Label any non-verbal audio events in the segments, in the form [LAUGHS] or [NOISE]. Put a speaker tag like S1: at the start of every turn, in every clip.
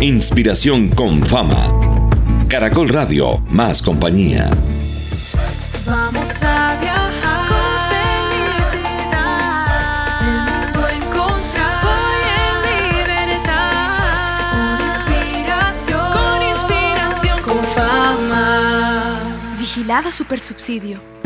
S1: Inspiración con fama. Caracol Radio, más compañía.
S2: Vamos a viajar con felicidad. El mundo encontrar en libertad. Con inspiración, con inspiración, con fama.
S3: Vigilado Supersubsidio.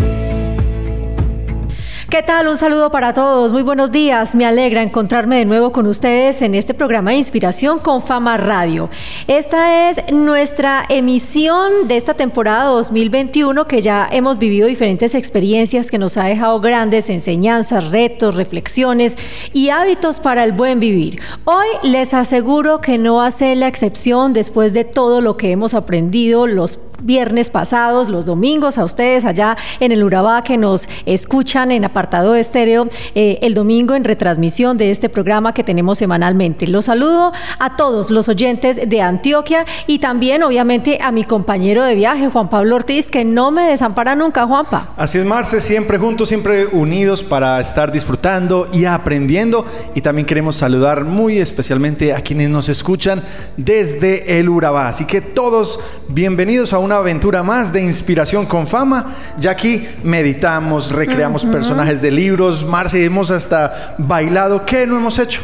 S4: ¿Qué tal? Un saludo para todos. Muy buenos días. Me alegra encontrarme de nuevo con ustedes en este programa de Inspiración con Fama Radio. Esta es nuestra emisión de esta temporada 2021 que ya hemos vivido diferentes experiencias que nos ha dejado grandes enseñanzas, retos, reflexiones y hábitos para el buen vivir. Hoy les aseguro que no hace la excepción después de todo lo que hemos aprendido los viernes pasados, los domingos, a ustedes allá en el Urabá que nos escuchan en apartado estéreo eh, el domingo en retransmisión de este programa que tenemos semanalmente. Los saludo a todos los oyentes de Antioquia y también obviamente a mi compañero de viaje, Juan Pablo Ortiz, que no me desampara nunca, Juanpa.
S5: Así es, Marce, siempre juntos, siempre unidos para estar disfrutando y aprendiendo. Y también queremos saludar muy especialmente a quienes nos escuchan desde el Urabá. Así que todos bienvenidos a una aventura más de inspiración con fama. Ya aquí meditamos, recreamos personajes de libros, Marce, hemos hasta bailado. ¿Qué no hemos hecho?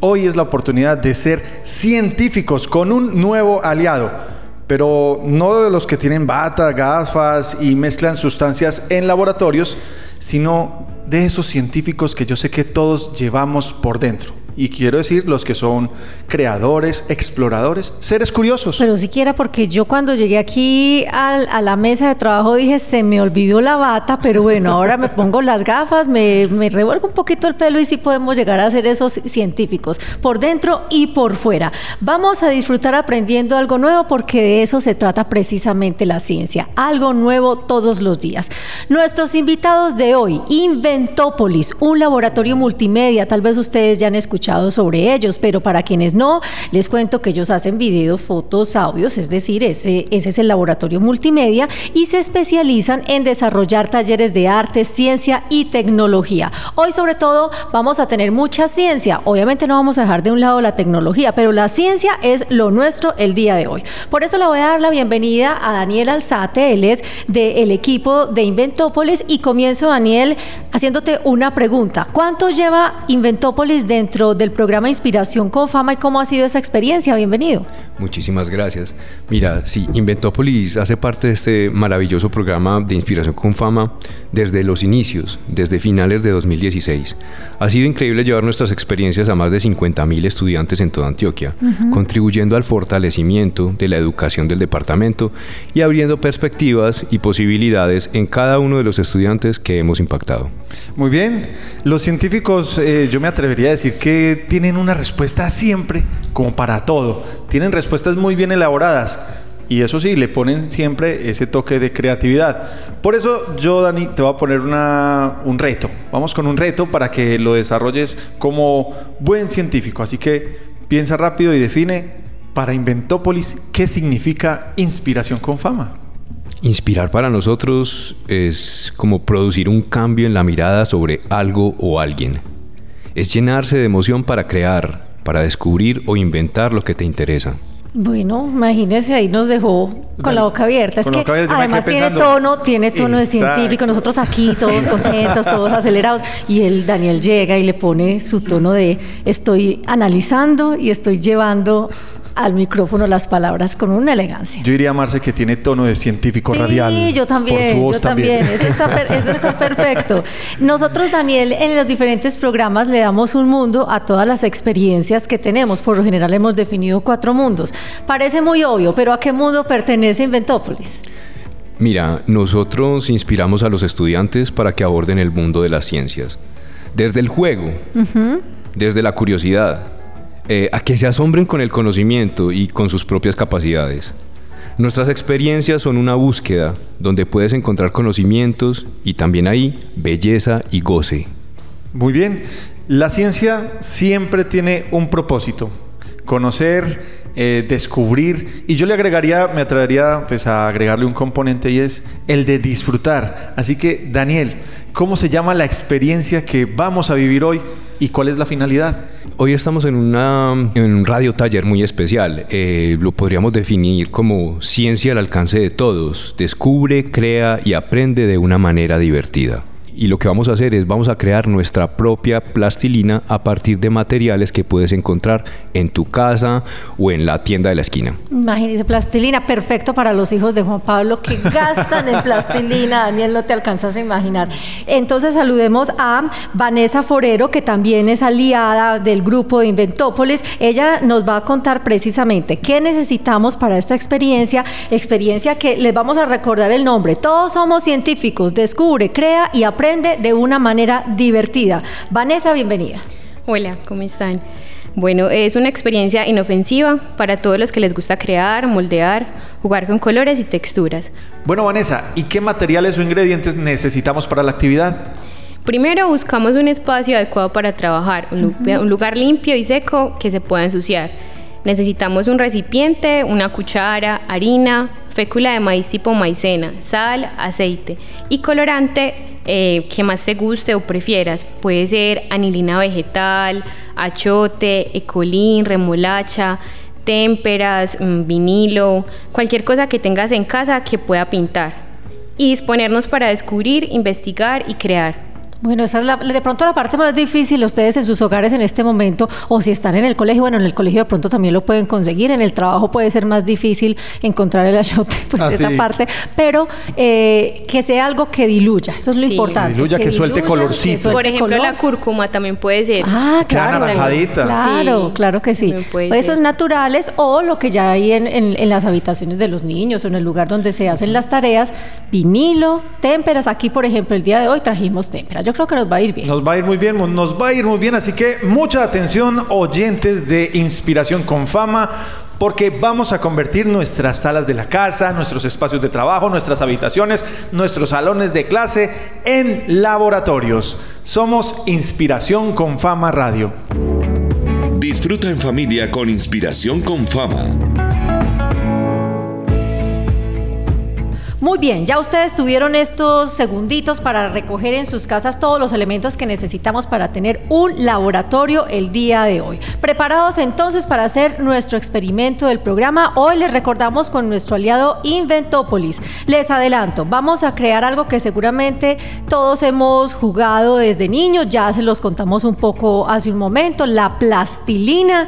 S5: Hoy es la oportunidad de ser científicos con un nuevo aliado. Pero no de los que tienen bata, gafas y mezclan sustancias en laboratorios, sino de esos científicos que yo sé que todos llevamos por dentro y quiero decir los que son creadores, exploradores, seres curiosos.
S4: Pero siquiera porque yo cuando llegué aquí a la mesa de trabajo dije, se me olvidó la bata, pero bueno, ahora me pongo las gafas, me, me revuelvo un poquito el pelo y sí podemos llegar a ser esos científicos, por dentro y por fuera. Vamos a disfrutar aprendiendo algo nuevo porque de eso se trata precisamente la ciencia, algo nuevo todos los días. Nuestros invitados de hoy, Inventópolis, un laboratorio multimedia, tal vez ustedes ya han escuchado sobre ellos, pero para quienes no, les cuento que ellos hacen videos, fotos, audios, es decir, ese, ese es el laboratorio multimedia y se especializan en desarrollar talleres de arte, ciencia y tecnología. Hoy sobre todo vamos a tener mucha ciencia, obviamente no vamos a dejar de un lado la tecnología, pero la ciencia es lo nuestro el día de hoy. Por eso le voy a dar la bienvenida a Daniel Alzate, él es del equipo de Inventópolis y comienzo Daniel haciéndote una pregunta. ¿Cuánto lleva Inventópolis dentro del programa Inspiración con Fama y cómo ha sido esa experiencia. Bienvenido.
S6: Muchísimas gracias. Mira, sí, Inventópolis hace parte de este maravilloso programa de Inspiración con Fama desde los inicios, desde finales de 2016. Ha sido increíble llevar nuestras experiencias a más de 50.000 estudiantes en toda Antioquia, contribuyendo al fortalecimiento de la educación del departamento y abriendo perspectivas y posibilidades en cada uno de los estudiantes que hemos impactado.
S5: Muy bien, los científicos, eh, yo me atrevería a decir que tienen una respuesta siempre, como para todo, tienen respuestas muy bien elaboradas. Y eso sí, le ponen siempre ese toque de creatividad. Por eso yo, Dani, te voy a poner un reto. Vamos con un reto para que lo desarrolles como buen científico. Así que piensa rápido y define para Inventópolis qué significa inspiración con fama.
S6: Inspirar para nosotros es como producir un cambio en la mirada sobre algo o alguien. Es llenarse de emoción para crear, para descubrir o inventar lo que te interesa.
S4: Bueno, imagínese, ahí nos dejó con la boca abierta. Es que además tiene tono, tiene tono de científico. Nosotros aquí todos contentos, todos acelerados. Y el Daniel llega y le pone su tono de estoy analizando y estoy llevando al micrófono las palabras con una elegancia.
S5: Yo diría, Marce, que tiene tono de científico radial.
S4: Sí, yo también, yo también. Eso, está eso está [LAUGHS] perfecto. Nosotros, Daniel, en los diferentes programas le damos un mundo a todas las experiencias que tenemos. Por lo general hemos definido cuatro mundos. Parece muy obvio, pero ¿a qué mundo pertenece Inventópolis?
S6: Mira, nosotros inspiramos a los estudiantes para que aborden el mundo de las ciencias. Desde el juego, desde la curiosidad, eh, a que se asombren con el conocimiento y con sus propias capacidades. Nuestras experiencias son una búsqueda donde puedes encontrar conocimientos y también ahí belleza y goce.
S5: Muy bien, la ciencia siempre tiene un propósito, conocer, eh, descubrir, y yo le agregaría, me atrevería pues, a agregarle un componente y es el de disfrutar. Así que, Daniel, ¿cómo se llama la experiencia que vamos a vivir hoy y cuál es la finalidad.
S6: Hoy estamos en, una, en un radio taller muy especial. Eh, lo podríamos definir como ciencia al alcance de todos. Descubre, crea y aprende de una manera divertida y lo que vamos a hacer es vamos a crear nuestra propia plastilina a partir de materiales que puedes encontrar en tu casa o en la tienda de la esquina.
S4: Imagínese, plastilina, perfecto para los hijos de Juan Pablo que [LAUGHS] gastan en plastilina. Daniel, no te alcanzas a imaginar. Entonces saludemos a Vanessa Forero, que también es aliada del grupo de Inventópolis. Ella nos va a contar precisamente qué necesitamos para esta experiencia, experiencia que les vamos a recordar el nombre. Todos somos científicos, descubre, crea y aprende de una manera divertida. Vanessa, bienvenida.
S7: Hola, ¿cómo están? Bueno, es una experiencia inofensiva para todos los que les gusta crear, moldear, jugar con colores y texturas.
S5: Bueno, Vanessa, ¿y qué materiales o ingredientes necesitamos para la actividad?
S7: Primero buscamos un espacio adecuado para trabajar, un, un lugar limpio y seco que se pueda ensuciar. Necesitamos un recipiente, una cuchara, harina, fécula de maíz tipo maicena, sal, aceite y colorante eh, que más te guste o prefieras. Puede ser anilina vegetal, achote, ecolín, remolacha, témperas, mm, vinilo, cualquier cosa que tengas en casa que pueda pintar. Y disponernos para descubrir, investigar y crear.
S4: Bueno, esa es la, de pronto la parte más difícil ustedes en sus hogares en este momento, o si están en el colegio, bueno, en el colegio de pronto también lo pueden conseguir, en el trabajo puede ser más difícil encontrar el achote, [LAUGHS] pues
S5: Ah,
S4: esa
S5: sí.
S4: parte, pero eh, que sea algo que diluya, eso es lo
S7: Sí.
S4: importante.
S5: Que diluya, que suelte colorcito.
S4: que suelte
S7: Por ejemplo,
S4: color.
S7: la cúrcuma también puede ser.
S4: Ah, claro.
S5: naranjadita.
S4: Claro,
S7: Sí,
S4: claro que sí. Esos
S7: ser.
S4: naturales o lo que ya hay en, en- en las habitaciones de los niños o en el lugar donde se hacen las tareas, vinilo, témperas. Aquí, por ejemplo, el día de hoy trajimos témperas. Yo creo que nos va a ir bien.
S5: Nos va a ir muy bien, nos va a ir muy bien, así que mucha atención oyentes de Inspiración con Fama, porque vamos a convertir nuestras salas de la casa, nuestros espacios de trabajo, nuestras habitaciones, nuestros salones de clase en laboratorios. Somos Inspiración con Fama Radio.
S1: Disfruta en familia con Inspiración con Fama.
S4: Muy bien, ya ustedes tuvieron estos segunditos para recoger en sus casas todos los elementos que necesitamos para tener un laboratorio el día de hoy. Preparados entonces para hacer nuestro experimento del programa, hoy les recordamos con nuestro aliado Inventópolis. Les adelanto, vamos a crear algo que seguramente todos hemos jugado desde niños, ya se los contamos un poco hace un momento, la plastilina.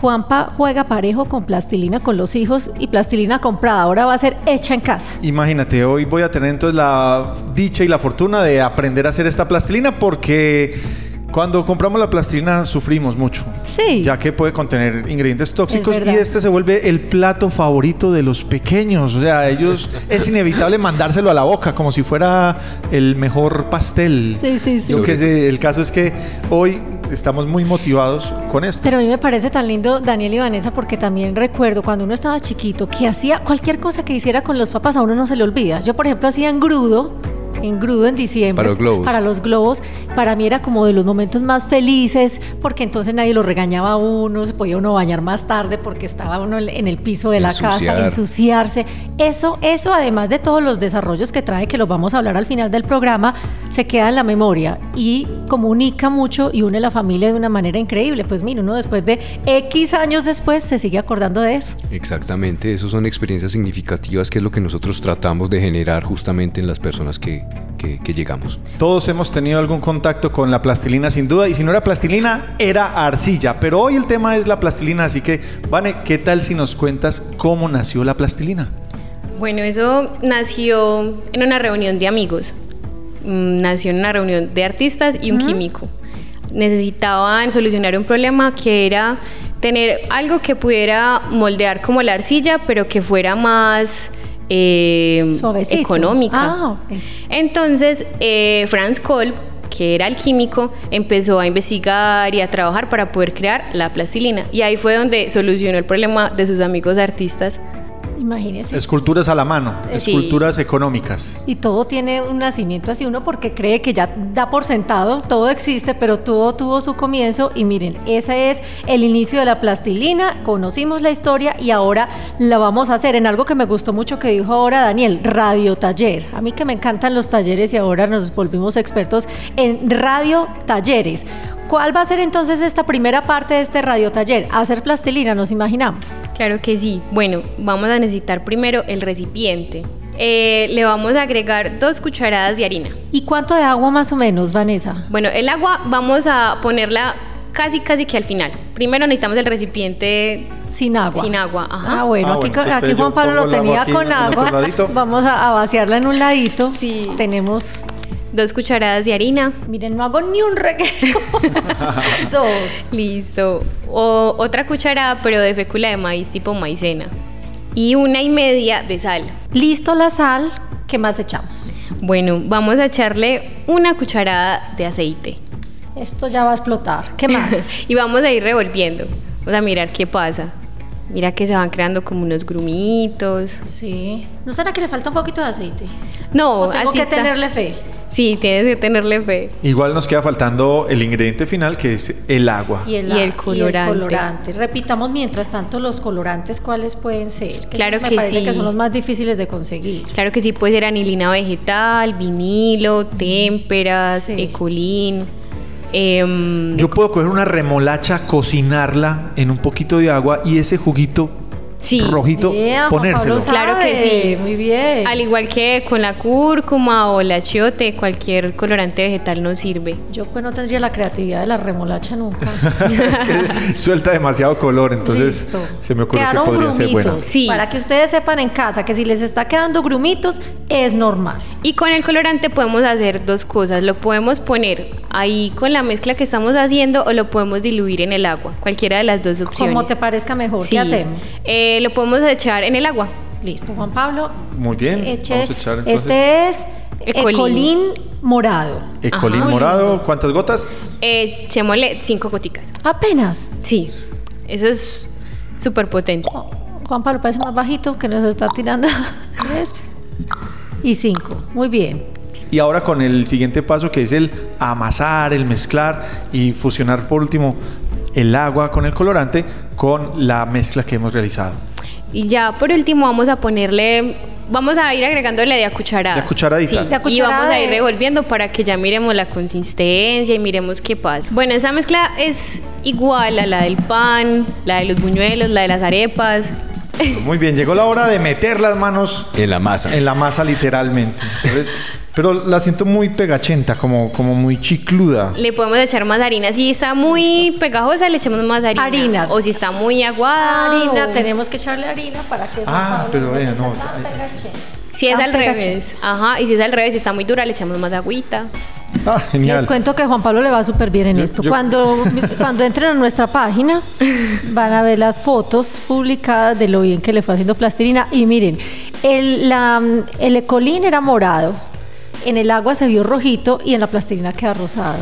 S4: Juanpa juega parejo con plastilina con los hijos y plastilina comprada, ahora va a ser hecha en casa.
S5: Imagínate, hoy voy a tener entonces la dicha y la fortuna de aprender a hacer esta plastilina porque cuando compramos la plastilina sufrimos mucho.
S4: Sí.
S5: Ya que puede contener ingredientes tóxicos
S4: Es
S5: y este se vuelve el plato favorito de los pequeños. O sea, ellos [LAUGHS] es inevitable mandárselo a la boca como si fuera el mejor pastel.
S4: Sí, sí, sí.
S5: Yo que el caso es que hoy estamos muy motivados con esto.
S4: Pero a mí me parece tan lindo Daniel y Vanessa porque también recuerdo cuando uno estaba chiquito que hacía cualquier cosa que hiciera con los papás a uno no se le olvida. Yo por ejemplo hacía engrudo, engrudo en diciembre.
S6: Para los globos.
S4: Para los globos. Para mí era como de los momentos más felices porque entonces nadie lo regañaba a uno, se podía uno bañar más tarde porque estaba uno en el piso de la casa,
S6: Ensuciar.
S4: ensuciarse. Eso, eso además de todos los desarrollos que trae, que los vamos a hablar al final del programa, se queda en la memoria y comunica mucho y une la familia de una manera increíble. Pues mira, uno después de X años después se sigue acordando de eso.
S6: Exactamente, esas son experiencias significativas que es lo que nosotros tratamos de generar justamente en las personas que, que- que llegamos.
S5: Todos hemos tenido algún contacto con la plastilina sin duda y si no era plastilina era arcilla, pero hoy el tema es la plastilina, así que Vane, ¿qué tal si nos cuentas cómo nació la plastilina?
S7: Bueno, eso nació en una reunión de amigos. Mm, Nació en una reunión de artistas y un químico. Necesitaban solucionar un problema que era tener algo que pudiera moldear como la arcilla, pero que fuera más eh, económica.
S4: Ah.
S7: Entonces, eh, Franz Kolb, que era el químico, empezó a investigar y a trabajar para poder crear la plastilina. Y ahí fue donde solucionó el problema de sus amigos artistas.
S4: Imagínese.
S5: Esculturas a la mano,
S7: Sí.
S5: esculturas económicas.
S4: Y todo tiene un nacimiento así, uno porque cree que ya da por sentado, todo existe, pero todo tuvo su comienzo y miren, ese es el inicio de la plastilina, conocimos la historia y ahora la vamos a hacer en algo que me gustó mucho que dijo ahora Daniel, radio taller. A mí que me encantan los talleres y ahora nos volvimos expertos en radio talleres. ¿Cuál va a ser entonces esta primera parte de este radiotaller? Hacer plastilina, nos imaginamos.
S7: Claro que sí. Bueno, vamos a necesitar primero el recipiente. Eh, le vamos a agregar dos cucharadas de harina.
S4: ¿Y cuánto de agua más o menos, Vanessa?
S7: Bueno, el agua vamos a ponerla casi casi que al final. Primero necesitamos el recipiente
S4: Sin agua.
S7: sin agua. Ajá.
S4: Ah, bueno,
S5: Ah,
S4: aquí,
S5: bueno,
S4: Juan Pablo lo tenía
S5: aquí
S4: con agua. [LAUGHS] Vamos a, a vaciarla en un ladito.
S7: Sí.
S4: Tenemos,
S7: Dos cucharadas de harina.
S4: miren, no hago ni un reguero. [LAUGHS] Dos.
S7: Listo. O otra cucharada, pero de fécula de maíz tipo maicena. Y una y media de sal.
S4: Listo la sal, ¿qué más echamos?
S7: Bueno, vamos a echarle una cucharada de aceite.
S4: Esto ya va a explotar. ¿Qué más? [LAUGHS]
S7: y vamos a ir revolviendo. Vamos a mirar qué pasa. Mira que se van creando como unos grumitos.
S4: sí. ¿No será que le falta un poquito de aceite?
S7: No,
S4: ¿O tengo
S7: así
S4: que
S7: está.
S4: tenerle fe?
S7: Sí, tienes que tenerle fe.
S5: Igual nos queda faltando el ingrediente final que es el agua.
S4: Y el,
S7: Y el colorante.
S4: colorante. Repitamos mientras tanto los colorantes, ¿cuáles pueden ser? Que
S7: Claro
S4: me
S7: que
S4: parece
S7: sí.
S4: que son los más difíciles de conseguir.
S7: Claro que sí, puede ser anilina vegetal, vinilo, témperas,
S4: Sí.
S7: ecolín. em,
S5: Yo puedo coger una remolacha, cocinarla en un poquito de agua y ese juguito
S7: Sí.
S5: rojito
S4: Juan
S5: ponérselo.
S4: Pablo
S7: Claro que sí.
S4: Muy bien.
S7: Al igual que con la cúrcuma o el achiote, cualquier colorante vegetal nos sirve.
S4: Yo pues no tendría la creatividad de la remolacha nunca. [LAUGHS]
S5: Es que suelta demasiado color, entonces
S4: Listo.
S5: se me ocurre
S4: Quedaron
S5: que podría ser buena.
S4: grumitos.
S7: Sí.
S4: Para que ustedes sepan en casa que si les está quedando grumitos, es normal.
S7: Y con el colorante podemos hacer dos cosas. Lo podemos poner ahí con la mezcla que estamos haciendo o lo podemos diluir en el agua. Cualquiera de las dos opciones.
S4: Como te parezca mejor.
S7: Sí.
S4: ¿Qué hacemos?
S7: Eh, lo podemos echar en el agua.
S4: Listo, Juan Pablo.
S5: Muy bien,
S4: Eche-
S5: vamos a echar entonces
S4: Este es
S7: Ecolín.
S4: ecolín morado.
S5: ecolín
S7: Ajá.
S5: morado, ¿cuántas gotas?
S7: Eh, echémosle cinco goticas.
S4: Apenas.
S7: Sí, eso es súper potente.
S4: Juan Pablo parece más bajito que nos está tirando. [LAUGHS] Tres y cinco. Muy bien.
S5: Y ahora con el siguiente paso que es el amasar, el mezclar y fusionar por último el agua con el colorante con la mezcla que hemos realizado.
S7: Y ya por último vamos a ponerle, vamos a ir agregándole de a cucharada.
S5: De a cucharaditas.
S7: Sí,
S4: De a
S7: y
S4: cucharada
S7: vamos a ir revolviendo para que ya miremos la consistencia y miremos qué pasa. Bueno, esa mezcla es igual a la del pan, la de los buñuelos, la de las arepas.
S5: Muy bien, llegó la hora de meter las manos
S6: En la masa.
S5: en la masa literalmente. Entonces, [LAUGHS] pero la siento muy pegachenta, como, como muy chicluda.
S7: Le podemos echar más harina. Si está muy pegajosa, le echamos más harina.
S4: Harina.
S7: O si está muy aguada.
S4: Harina,
S7: o-
S4: tenemos que echarle harina para que
S5: Ah, pero vea, no.
S7: Si es al revés. Ajá. Y si es al revés, si está muy dura, le echamos más agüita.
S5: Ah,
S4: Les
S5: genial.
S4: cuento que Juan Pablo le va súper bien en
S5: Yo-
S4: esto.
S5: yo-
S4: Cuando, [LAUGHS] cuando entren a nuestra página, van a ver las fotos publicadas de lo bien que le fue haciendo plastilina. Y miren, el, la, el ecolín era morado, en el agua se vio rojito y en la plastilina queda rosado.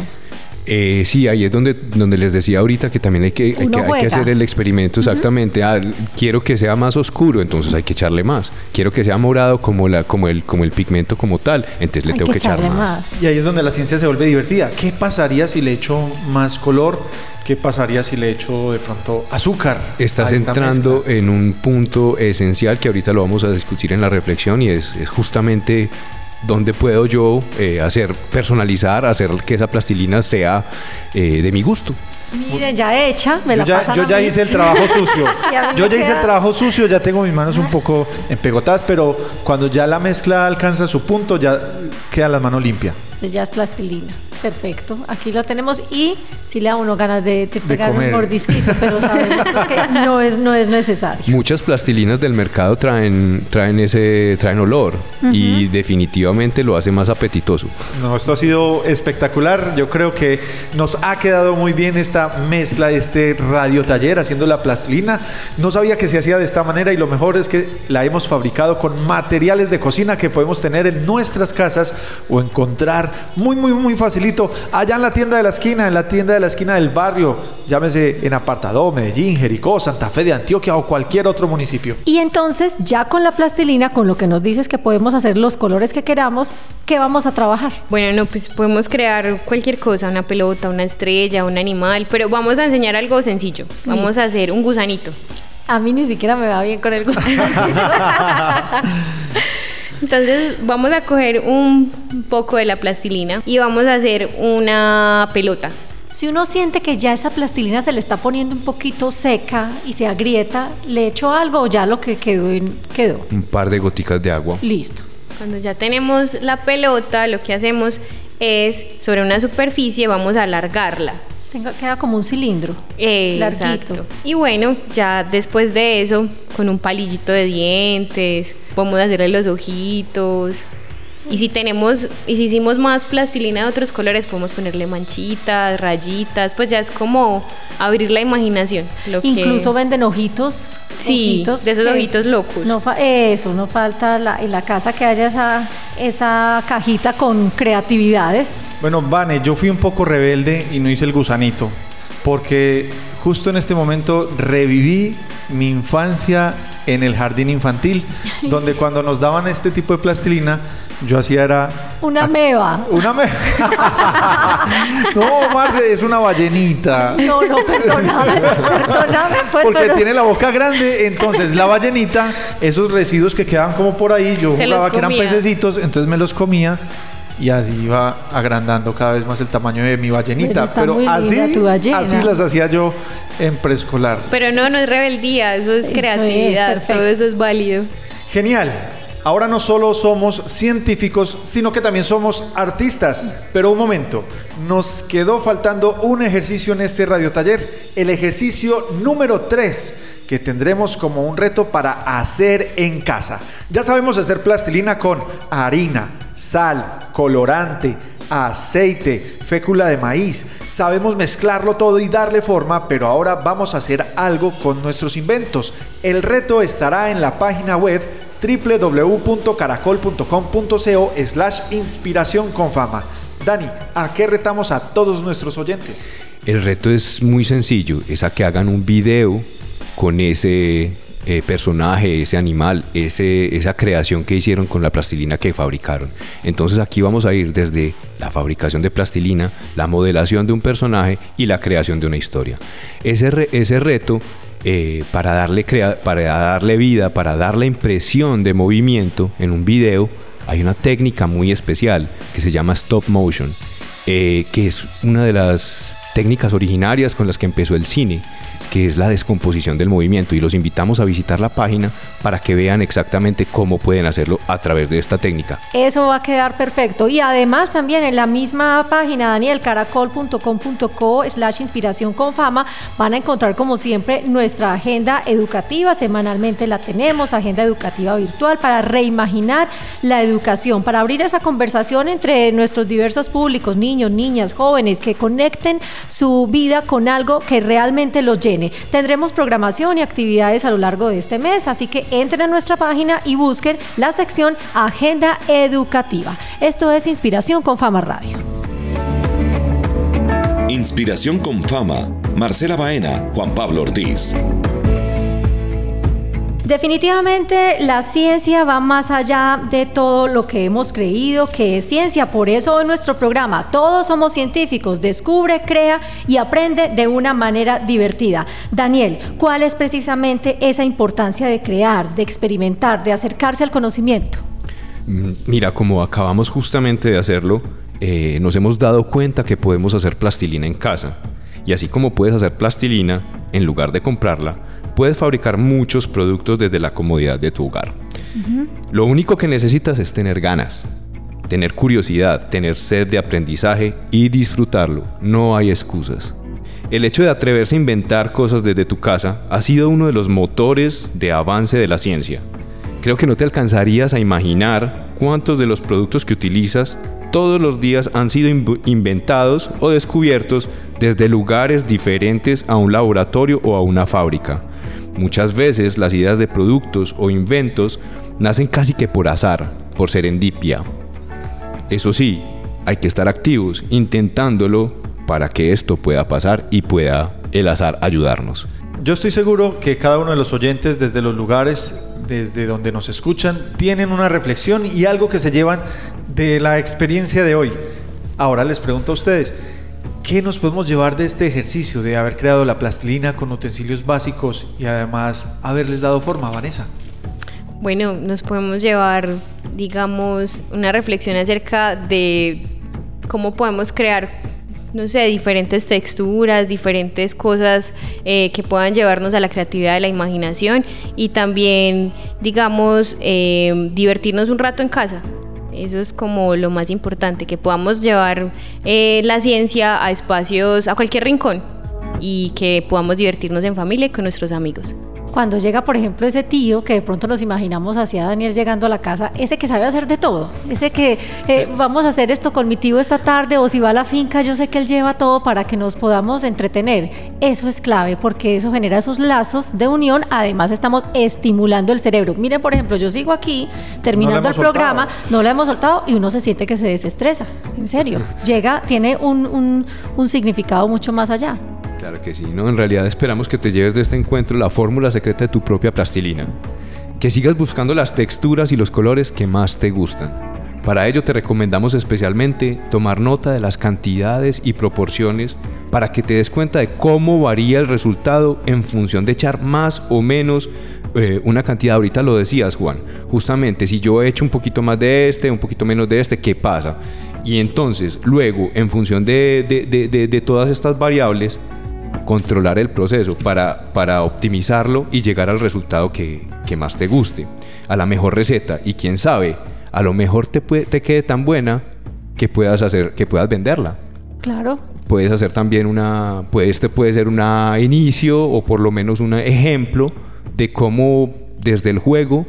S6: Eh, sí, ahí es donde, donde les decía ahorita que también hay que, hay que, hay que hacer el experimento exactamente. Ah, quiero que sea más oscuro, entonces hay que echarle más. Quiero que sea morado como, la, como, el, como el pigmento como tal, entonces le
S4: Hay
S6: tengo que, echar
S4: echarle
S6: más.
S5: Y ahí es donde la ciencia se vuelve divertida. ¿Qué pasaría si le echo más color? ¿Qué pasaría si le echo de pronto azúcar?
S6: Estás entrando
S5: mezcla?
S6: en un punto esencial que ahorita lo vamos a discutir en la reflexión y es, es justamente dónde puedo yo eh, hacer, personalizar, hacer que esa plastilina sea eh, de mi gusto.
S4: Miren, ya hecha, me
S5: Yo
S4: la
S5: ya,
S4: pasan
S5: yo
S4: a
S5: ya
S4: mí.
S5: hice el trabajo [LAUGHS] sucio. Yo ya hice el
S4: queda-
S5: trabajo sucio, ya tengo mis manos un poco empegotadas, pero cuando ya la mezcla alcanza su punto, ya queda las manos limpias.
S4: Este ya es plastilina. Perfecto. Aquí lo tenemos y si le da uno ganas de, de pegar un mordisquito, pero sabemos pues, que no es, no es necesario.
S6: Muchas plastilinas del mercado traen, traen ese, traen olor y definitivamente lo hace más apetitoso.
S5: No, esto ha sido espectacular. Yo creo que nos ha quedado muy bien esta mezcla, este radio taller haciendo la plastilina. No sabía que se hacía de esta manera y lo mejor es que la hemos fabricado con materiales de cocina que podemos tener en nuestras casas o encontrar muy, muy, muy facilito allá en la tienda de la esquina, en la tienda de la esquina del barrio, llámese en Apartadó, Medellín, Jericó, Santa Fe de Antioquia o cualquier otro municipio.
S4: Y entonces, ya con la plastilina, con lo que nos dices que podemos hacer los colores que queramos, ¿qué vamos a trabajar?
S7: Bueno, no, pues podemos crear cualquier cosa, una pelota, una estrella, un animal, pero vamos a enseñar algo sencillo. Vamos
S4: Listo.
S7: a hacer un gusanito.
S4: A mí ni siquiera me va bien con el gusto. [LAUGHS] [LAUGHS]
S7: Entonces vamos a coger un poco de la plastilina y vamos a hacer una pelota.
S4: Si uno siente que ya esa plastilina se le está poniendo un poquito seca y se agrieta, ¿le echo algo o ya lo que quedó en- quedó?
S6: Un par de goticas de agua.
S4: Listo.
S7: Cuando ya tenemos la pelota, lo que hacemos es, sobre una superficie, vamos a alargarla.
S4: Tenga- queda como un cilindro.
S7: Eh,
S4: Larguito.
S7: Exacto. Y bueno, ya después de eso, con un palillito de dientes, podemos hacerle los ojitos. Y si tenemos, y si hicimos más plastilina de otros colores, podemos ponerle manchitas, rayitas, pues ya es como abrir la imaginación. Lo que-
S4: Incluso venden ojitos.
S7: Sí, de esos
S4: que-
S7: ojitos locos.
S4: No fa- eso, no falta la- en la casa que haya esa, esa cajita con creatividades.
S5: Bueno, Vane, yo fui un poco rebelde y no hice el gusanito, porque justo en este momento reviví mi infancia en el jardín infantil, [LAUGHS] donde cuando nos daban este tipo de plastilina, yo hacía era...
S4: Una meba.
S5: Una me... [LAUGHS] no, Marce, es una ballenita.
S4: No, no, perdóname, perdóname, pues,
S5: Porque
S4: pero-
S5: tiene la boca grande, entonces la ballenita, esos residuos que quedaban como por ahí, yo
S7: Se
S5: jugaba que eran pececitos, entonces me los comía y así iba agrandando cada vez más el tamaño de mi ballenita.
S4: Pero está
S5: Pero
S4: muy
S5: así,
S4: linda tu ballena.
S5: así las hacía yo en preescolar.
S7: Pero no, no es rebeldía, eso es
S4: Eso
S7: creatividad, todo eso es válido.
S5: Genial. Ahora no solo somos científicos, sino que también somos artistas. Pero un momento, nos quedó faltando un ejercicio en este radiotaller, el ejercicio número 3, que tendremos como un reto para hacer en casa. Ya sabemos hacer plastilina con harina, sal, colorante, aceite, fécula de maíz. Sabemos mezclarlo todo y darle forma, pero ahora vamos a hacer algo con nuestros inventos. El reto estará en la página web www.caracol.com.co slash inspiración con fama. Dani, ¿a qué retamos a todos nuestros oyentes?
S6: El reto es muy sencillo, es a que hagan un video con ese eh, personaje, ese animal, ese, esa creación que hicieron con la plastilina que fabricaron. Entonces aquí vamos a ir desde la fabricación de plastilina, la modelación de un personaje y la creación de una historia. Ese, re- ese reto, eh, para, darle crea- para darle vida, para dar la impresión de movimiento en un video, hay una técnica muy especial que se llama stop motion eh, que es una de las técnicas originarias con las que empezó el cine, que es la descomposición del movimiento. Y los invitamos a visitar la página para que vean exactamente cómo pueden hacerlo a través de esta técnica.
S4: Eso va a quedar perfecto. Y además también en la misma página, Daniel, caracol.com.co slash inspiración con fama, van a encontrar como siempre nuestra agenda educativa. Semanalmente la tenemos, agenda educativa virtual para reimaginar la educación, para abrir esa conversación entre nuestros diversos públicos, niños, niñas, jóvenes, que conecten su vida con algo que realmente los llene. Tendremos programación y actividades a lo largo de este mes, así que entren a nuestra página y busquen la sección Agenda Educativa. Esto es Inspiración con Fama Radio.
S1: Inspiración con fama. Marcela Baena, Juan Pablo Ortiz.
S4: Definitivamente la ciencia va más allá de todo lo que hemos creído que es ciencia. Por eso en nuestro programa todos somos científicos. Descubre, crea y aprende de una manera divertida. Daniel, ¿cuál es precisamente esa importancia de crear, de experimentar, de acercarse al conocimiento?
S6: Mm, Mira, como acabamos justamente de hacerlo, eh, nos hemos dado cuenta que podemos hacer plastilina en casa. Y así como puedes hacer plastilina, en lugar de comprarla, puedes fabricar muchos productos desde la comodidad de tu hogar. Lo único que necesitas es tener ganas, tener curiosidad, tener sed de aprendizaje y disfrutarlo. No hay excusas. El hecho de atreverse a inventar cosas desde tu casa ha sido uno de los motores de avance de la ciencia. Creo que no te alcanzarías a imaginar cuántos de los productos que utilizas todos los días han sido inv- inventados o descubiertos desde lugares diferentes a un laboratorio o a una fábrica. Muchas veces las ideas de productos o inventos nacen casi que por azar, por serendipia. Eso sí, hay que estar activos intentándolo para que esto pueda pasar y pueda el azar ayudarnos.
S5: Yo estoy seguro que cada uno de los oyentes desde los lugares desde donde nos escuchan tienen una reflexión y algo que se llevan de la experiencia de hoy. Ahora les pregunto a ustedes, ¿qué nos podemos llevar de este ejercicio de haber creado la plastilina con utensilios básicos y además haberles dado forma, Vanessa?
S7: Bueno, nos podemos llevar, digamos, una reflexión acerca de cómo podemos crear no sé, diferentes texturas, diferentes cosas eh, que puedan llevarnos a la creatividad de la imaginación y también, digamos, eh, divertirnos un rato en casa. Eso es como lo más importante, que podamos llevar eh, la ciencia a espacios, a cualquier rincón y que podamos divertirnos en familia y con nuestros amigos.
S4: Cuando llega, por ejemplo, ese tío que de pronto nos imaginamos hacia Daniel llegando a la casa, ese que sabe hacer de todo, ese que eh, vamos a hacer esto con mi tío esta tarde o si va a la finca, yo sé que él lleva todo para que nos podamos entretener. Eso es clave porque eso genera esos lazos de unión. Además, estamos estimulando el cerebro. Miren, por ejemplo, yo sigo aquí terminando el programa,
S5: soltado.
S4: no lo hemos soltado y uno se siente que se desestresa. En serio, [LAUGHS] llega, tiene un, un- un significado mucho más allá.
S6: Claro que sí, ¿no? En realidad esperamos que te lleves de este encuentro la fórmula secreta de tu propia plastilina. Que sigas buscando las texturas y los colores que más te gustan. Para ello te recomendamos especialmente tomar nota de las cantidades y proporciones para que te des cuenta de cómo varía el resultado en función de echar más o menos eh, una cantidad. Ahorita lo decías, Juan. Justamente, si yo echo un poquito más de este, un poquito menos de este, ¿qué pasa? Y entonces, luego, en función de, todas estas variables, controlar el proceso para, para optimizarlo y llegar al resultado que, que más te guste, a la mejor receta. Y quién sabe, a lo mejor te, puede- te quede tan buena que puedas hacer, que puedas venderla.
S4: Claro.
S6: Puedes hacer también una, puede, este puede ser un inicio o por lo menos un ejemplo de cómo desde el juego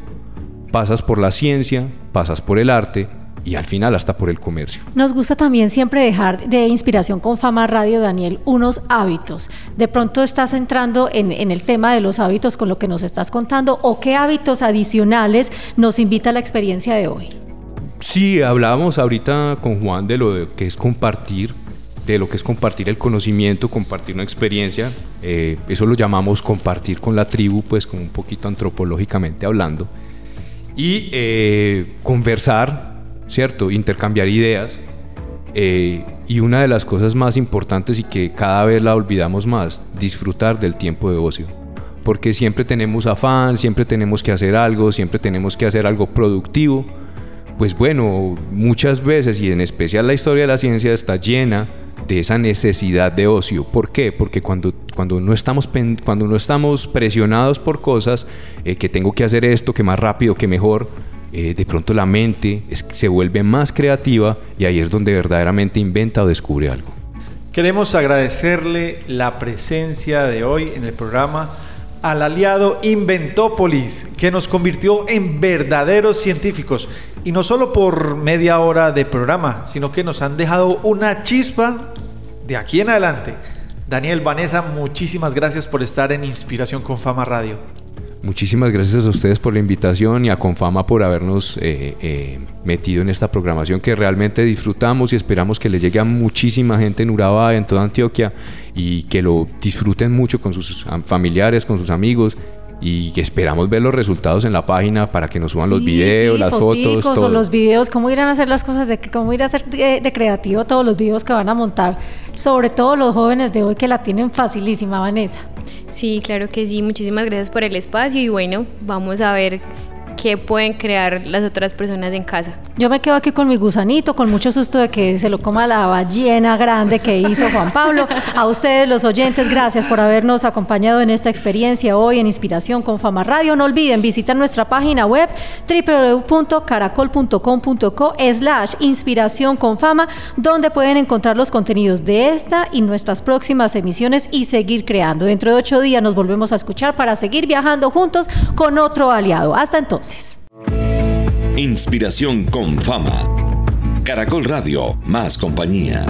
S6: pasas por la ciencia, pasas por el arte y al final hasta por el comercio.
S4: Nos gusta también siempre dejar de inspiración con Fama Radio, Daniel, unos hábitos. De pronto estás entrando en, en el tema de los hábitos con lo que nos estás contando o qué hábitos adicionales nos invita la experiencia de hoy.
S6: Sí, hablábamos ahorita con Juan de lo de que es compartir, de lo que es compartir el conocimiento, compartir una experiencia. Eh, eso lo llamamos compartir con la tribu, pues como un poquito antropológicamente hablando. Y eh, conversar, ¿cierto? Intercambiar ideas. Eh, y una de las cosas más importantes y que cada vez la olvidamos más, disfrutar del tiempo de ocio. Porque siempre tenemos afán, siempre tenemos que hacer algo, siempre tenemos que hacer algo productivo pues bueno, muchas veces y en especial la historia de la ciencia está llena de esa necesidad de ocio. ¿Por qué? Porque cuando, cuando, no, estamos, cuando no estamos presionados por cosas, eh, que tengo que hacer esto, que más rápido, que mejor, eh, de pronto la mente se vuelve más creativa y ahí es donde verdaderamente inventa o descubre algo.
S5: Queremos agradecerle la presencia de hoy en el programa al aliado Inventópolis, que nos convirtió en verdaderos científicos. Y no solo por media hora de programa, sino que nos han dejado una chispa de aquí en adelante. Daniel, Vanessa, muchísimas gracias por estar en Inspiración con Fama Radio.
S6: Muchísimas gracias a ustedes por la invitación y a Confama por habernos eh, eh, metido en esta programación que realmente disfrutamos y esperamos que le llegue a muchísima gente en Urabá, en toda Antioquia y que lo disfruten mucho con sus am- familiares, con sus amigos y que esperamos ver los resultados en la página para que nos suban los videos,
S4: sí,
S6: las fotos,
S4: o
S6: todo.
S4: los videos, cómo irán a hacer las cosas, de cómo ir a hacer de, de creativo todos los videos que van a montar, sobre todo los jóvenes de hoy que la tienen facilísima, Vanessa.
S7: Sí, claro que sí. Muchísimas gracias por el espacio y bueno, vamos a ver qué pueden crear las otras personas en casa.
S4: Yo me quedo aquí con mi gusanito, con mucho susto de que se lo coma la ballena grande que hizo Juan Pablo. A ustedes, los oyentes, gracias por habernos acompañado en esta experiencia hoy en Inspiración con Fama Radio. No olviden visitar nuestra página web www.caracol.com.co slash inspiración con fama, donde pueden encontrar los contenidos de esta y nuestras próximas emisiones y seguir creando. Dentro de ocho días nos volvemos a escuchar para seguir viajando juntos con otro aliado. Hasta entonces.
S1: Inspiración con fama. Caracol Radio, más compañía.